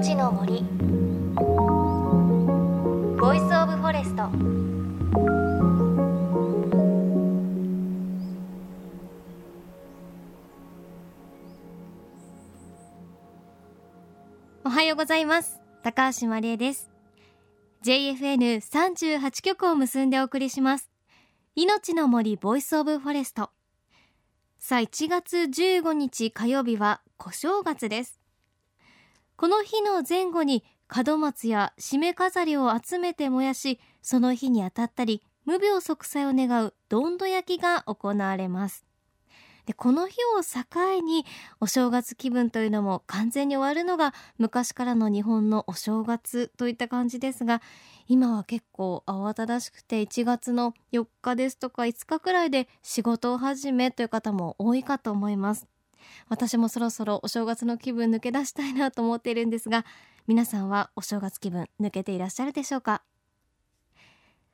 命の森。ボイスオブフォレスト。おはようございます。高橋万里恵です。JFN38 局を結んでお送りします。命の森ボイスオブフォレスト。さあ1月15日火曜日は小正月です。この日の前後に門松や締め飾りを集めて燃やしその日に当たったり無病息災を願うどんど焼きが行われます。でこの日を境にお正月気分というのも完全に終わるのが昔からの日本のお正月といった感じですが今は結構慌ただしくて1月の4日ですとか5日くらいで仕事を始めという方も多いかと思います。私もそろそろお正月の気分抜け出したいなと思っているんですが皆さんはお正月気分抜けていらっしゃるでしょうか？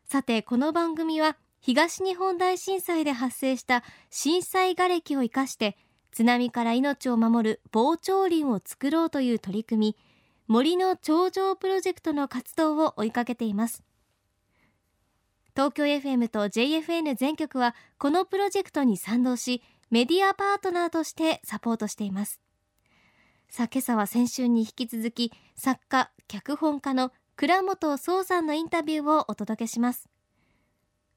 さてこの番組は東日本大震災で発生した震災瓦礫を生かして津波から命を守る防潮林を作ろうという取り組み森の頂上プロジェクトの活動を追いかけています。東京 FM と JFN 全局はこのプロジェクトに賛同しメディアパートナーとしてサポートしています。さあ今朝は先週に引き続き作家脚本家の倉本壮さんのインタビューをお届けします。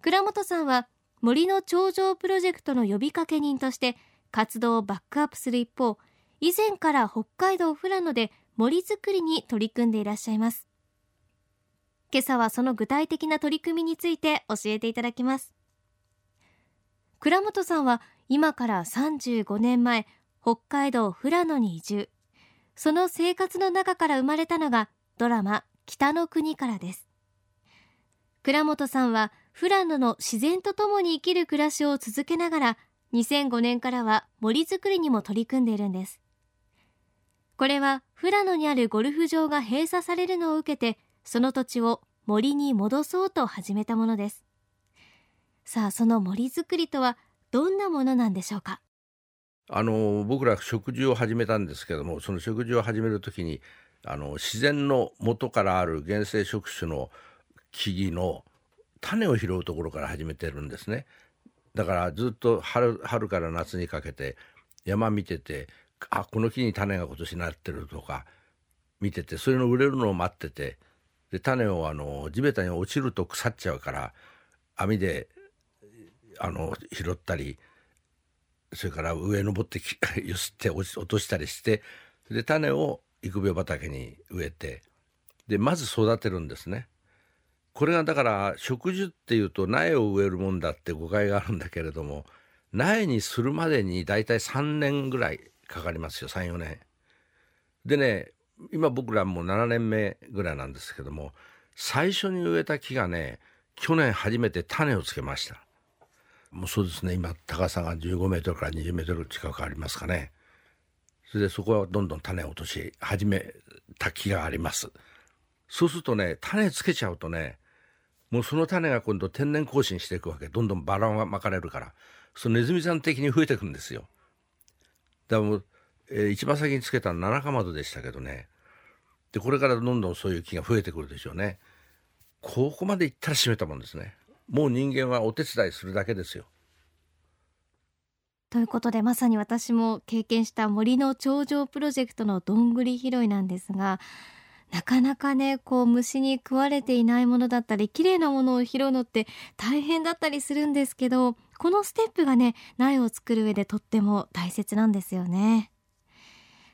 倉本さんは森の頂上プロジェクトの呼びかけ人として活動をバックアップする一方以前から北海道富良野で森づくりに取り組んでいらっしゃいます。今朝はその具体的な取り組みについて教えていただきます。倉本さんは今から35年前北海道富良野に移住。その生活の中から生まれたのがドラマ北の国からです。倉本さんは富良野の自然とともに生きる暮らしを続けながら2005年からは森づくりにも取り組んでいるんです。これは富良野にあるゴルフ場が閉鎖されるのを受けてその土地を森に戻そうと始めたものです。さあその森づくりとはどんなものなんでしょうか？あの僕ら食事を始めたんですけどもその食事を始める時にあの自然の元からある原生植種の木々の種を拾うところから始めてるんですね。だからずっと春春から夏にかけて山見ててあこの木に種が今年なってるとか見ててそれの売れるのを待っててで種をあの地べたに落ちると腐っちゃうから網であの拾ったりそれから上登ってゆすって落としたりしてで種を育苗畑に植えてでまず育てるんですね。これがだから植樹っていうと苗を植えるもんだって誤解があるんだけれども苗にするまでに大体3年ぐらいかかりますよ34年。でね今僕らも7年目ぐらいなんですけども最初に植えた木がね去年初めて種をつけました。もうそうですね。今高さが15メートルから20メートル近くありますかね。それでそこはどんどん種を落とし始めた木があります。そうするとね種つけちゃうとねもうその種が今度天然更新していくわけ。どんどんバランが巻かれるから。そのネズミさん的に増えていくんですよ。だからもう、えー、一番先につけたの七かまどでしたけどね。でこれからどんどんそういう木が増えてくるでしょうね。ここまでいったら閉めたもんですね。もう人間はお手伝いするだけですよ。ということでまさに私も経験した森の頂上プロジェクトのどんぐり拾いなんですがなかなかねこう虫に食われていないものだったり綺麗なものを拾うのって大変だったりするんですけどこのステップがね苗を作る上でとっても大切なんですよね。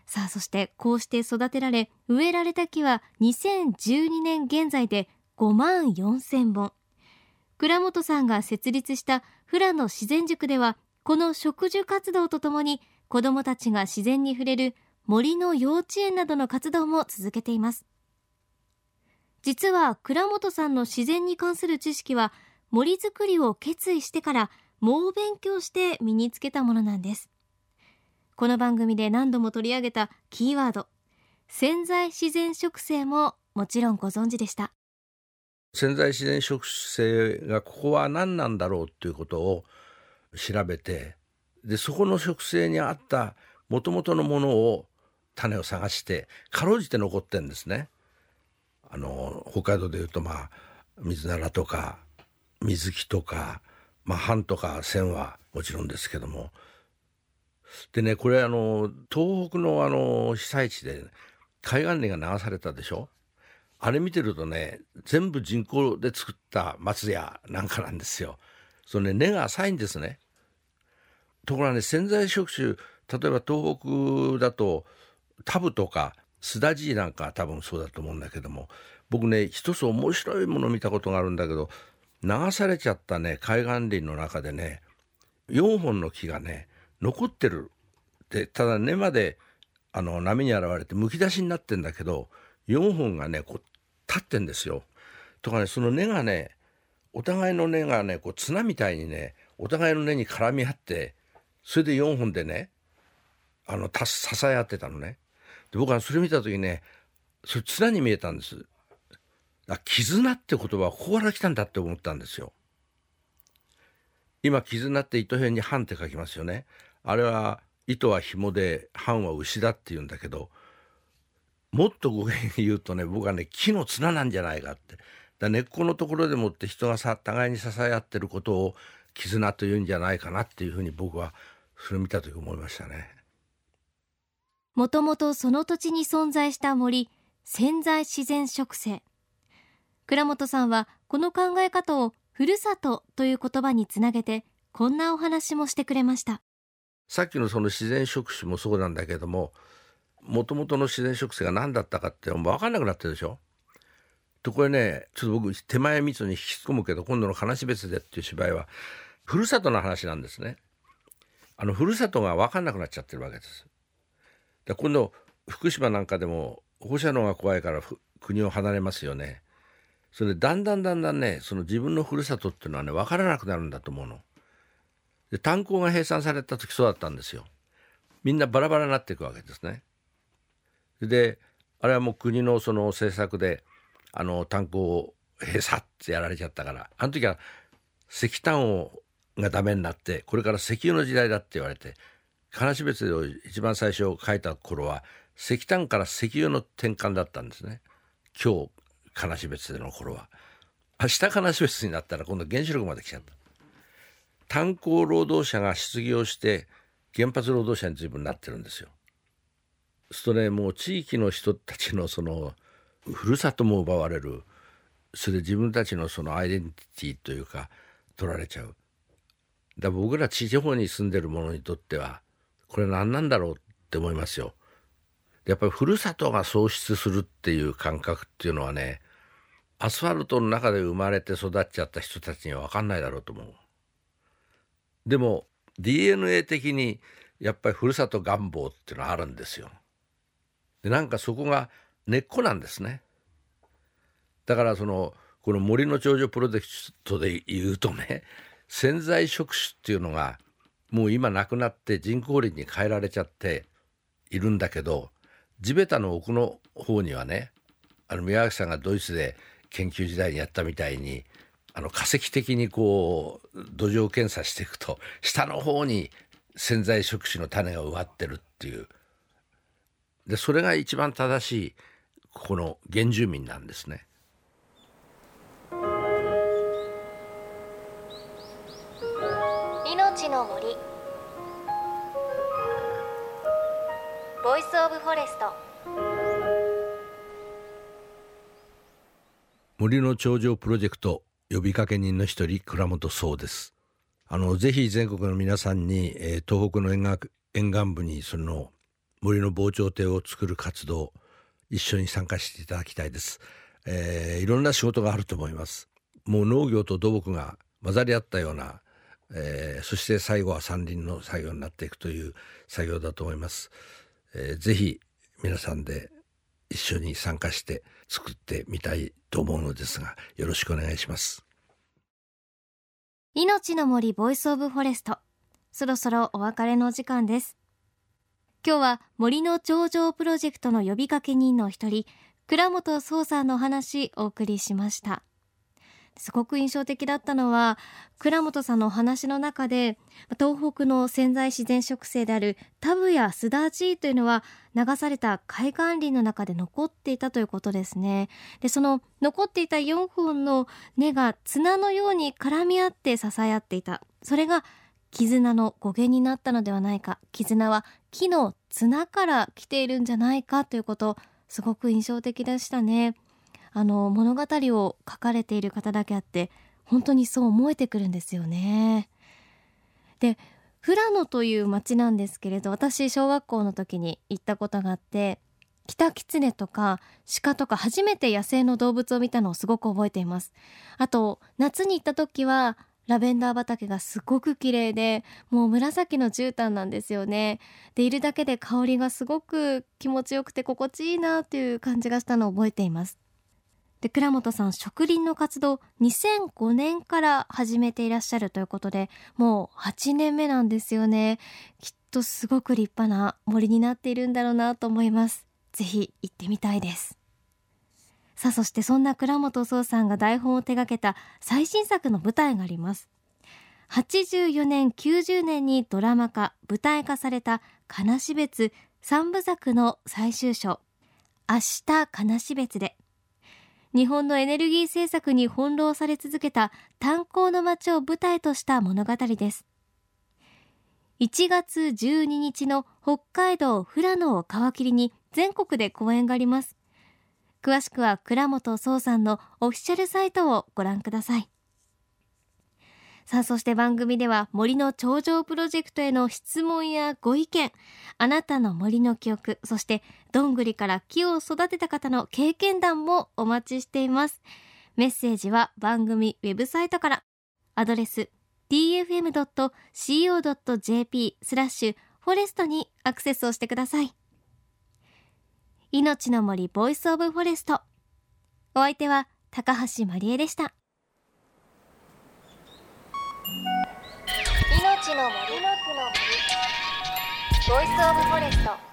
さあそしてこうして育てられ植えられた木は2012年現在で5万4千本。倉本さんが設立した富良野自然塾ではこの植樹活動とともに子どもたちが自然に触れる森の幼稚園などの活動も続けています。実は倉本さんの自然に関する知識は森づくりを決意してから猛勉強して身につけたものなんです。この番組で何度も取り上げたキーワード潜在自然植生ももちろんご存知でした。潜在自然植生がここは何なんだろうということを調べてでそこの植生に合ったもともとのものを種を探してかろうじて残ってんですね。あの北海道でいうとまあ水ならとか水木とか、まあ、半とか線はもちろんですけどもでねこれあの東北のあの被災地で海岸林が流されたでしょ？あれ見てるとね全部人工で作った松屋なんかなんですよ。そのね根が浅いんですね。ところがね潜在触手例えば東北だとタブとかスダジーなんか多分そうだと思うんだけども僕ね一つ面白いもの見たことがあるんだけど流されちゃったね海岸林の中でね4本の木がね残ってるでただ根まであの波に現れてむき出しになってんだけど4本がねこう立ってんですよ。とかねその根がねお互いの根がねこう綱みたいにねお互いの根に絡み合ってそれで4本でねあの支え合ってたのね。で僕はそれ見た時ねそれ綱に見えたんです。絆って言葉はここから来たんだって思ったんですよ。今絆って糸辺に半って書きますよね。あれは糸は紐で半は牛だって言うんだけどもっと語源言うとね僕はね木の綱なんじゃないかって。だ根っこのところでもって人がさ互いに支え合ってることを絆というんじゃないかなっていうふうに僕はそれを見た時思いましたね。もともとその土地に存在した森潜在自然植生。倉本さんはこの考え方をふるさとという言葉につなげてこんなお話もしてくれました。さっきのその自然植種もそうなんだけどももともとの自然植生が何だったかって分かんなくなってるでしょ？とこれねちょっと僕手前密に引き込むけど今度の「話別で」っていう芝居はふるさとの話なんですね。あのふるさとが分かんなくなっちゃってるわけです。で今度福島なんかでも放射能が怖いから国を離れますよね。それでだんだんだんだんねその自分のふるさとっていうのはね分からなくなるんだと思うの。で炭鉱が閉鎖された時そうだったんですよ。みんなバラバラになっていくわけですね。であれはもう国のその政策であの炭鉱を閉鎖ってやられちゃったからあの時は石炭をがダメになってこれから石油の時代だって言われて金標別を一番最初書いた頃は石炭から石油の転換だったんですね。今日金標別での頃は。明日金標別になったら今度原子力まで来ちゃった。炭鉱労働者が失業して原発労働者に随分なってるんですよ。するとねもう地域の人たちのそのふるさとも奪われる。それで自分たちのそのアイデンティティというか取られちゃう。だ僕ら地方に住んでる者にとってはこれ何なんだろうって思いますよ。やっぱりふるさとが喪失するっていう感覚っていうのはねアスファルトの中で生まれて育っちゃった人たちには分かんないだろうと思う。でも DNA 的にやっぱりふるさと願望っていうのはあるんですよ。でなんかそこが根っこなんですね。だからそのこの森の長寿プロジェクトで言うとね潜在触手っていうのがもう今なくなって人工林に変えられちゃっているんだけど地べたの奥の方にはねあの宮脇さんがドイツで研究時代にやったみたいにあの化石的にこう土壌検査していくと下の方に潜在植生の種が植わってるっていうでそれが一番正しいここの原住民なんですね。命の森。ボイスオブフォレスト。森の頂上プロジェクト呼びかけ人の一人倉本壮です。あのぜひ全国の皆さんに、えー、東北の沿岸沿岸部にその森の防潮堤を作る活動一緒に参加していただきたいです、えー、いろんな仕事があると思います。もう農業と土木が混ざり合ったような、えー、そして最後は山林の作業になっていくという作業だと思います、えー、ぜひ皆さんで一緒に参加して作ってみたいと思うのですがよろしくお願いします。命の森ボイスオブフォレスト。そろそろお別れの時間です。今日は森の長城プロジェクトの呼びかけ人の一人倉本聰さんのお話お送りしました。すごく印象的だったのは倉本さんのお話の中で東北の潜在自然植生であるタブやスダジイというのは流された海岸林の中で残っていたということですね。でその残っていた4本の根が綱のように絡み合って支え合っていた。それが絆の語源になったのではないか。絆は木の綱から来ているんじゃないかということすごく印象的でしたね。あの物語を書かれている方だけあって本当にそう思えてくるんですよね。で富良野という町なんですけれど私小学校の時に行ったことがあってキタキツネとか鹿とか初めて野生の動物を見たのをすごく覚えています。あと夏に行った時はラベンダー畑がすごく綺麗でもう紫の絨毯なんですよね。でいるだけで香りがすごく気持ちよくて心地いいなという感じがしたのを覚えています。で倉本さん植林の活動2005年から始めていらっしゃるということでもう8年目なんですよね。きっとすごく立派な森になっているんだろうなと思います。ぜひ行ってみたいです。さあそしてそんな倉本壮さんが台本を手掛けた最新作の舞台があります。84年90年にドラマ化舞台化された金標別三部作の最終章。明日金標別で。日本のエネルギー政策に翻弄され続けた炭鉱の街を舞台とした物語です。1月12日の北海道富良野を皮切りに全国で公演があります。詳しくは倉本壮さんのオフィシャルサイトをご覧ください。さあそして番組では森の頂上プロジェクトへの質問やご意見あなたの森の記憶そしてどんぐりから木を育てた方の経験談もお待ちしています。メッセージは番組ウェブサイトから。アドレス tfm.co.jp スラッシュフォレストにアクセスをしてください。命の森ボイスオブフォレスト。お相手は高橋万里恵でした。命の森。の木の森。ボイスオブフォレスト。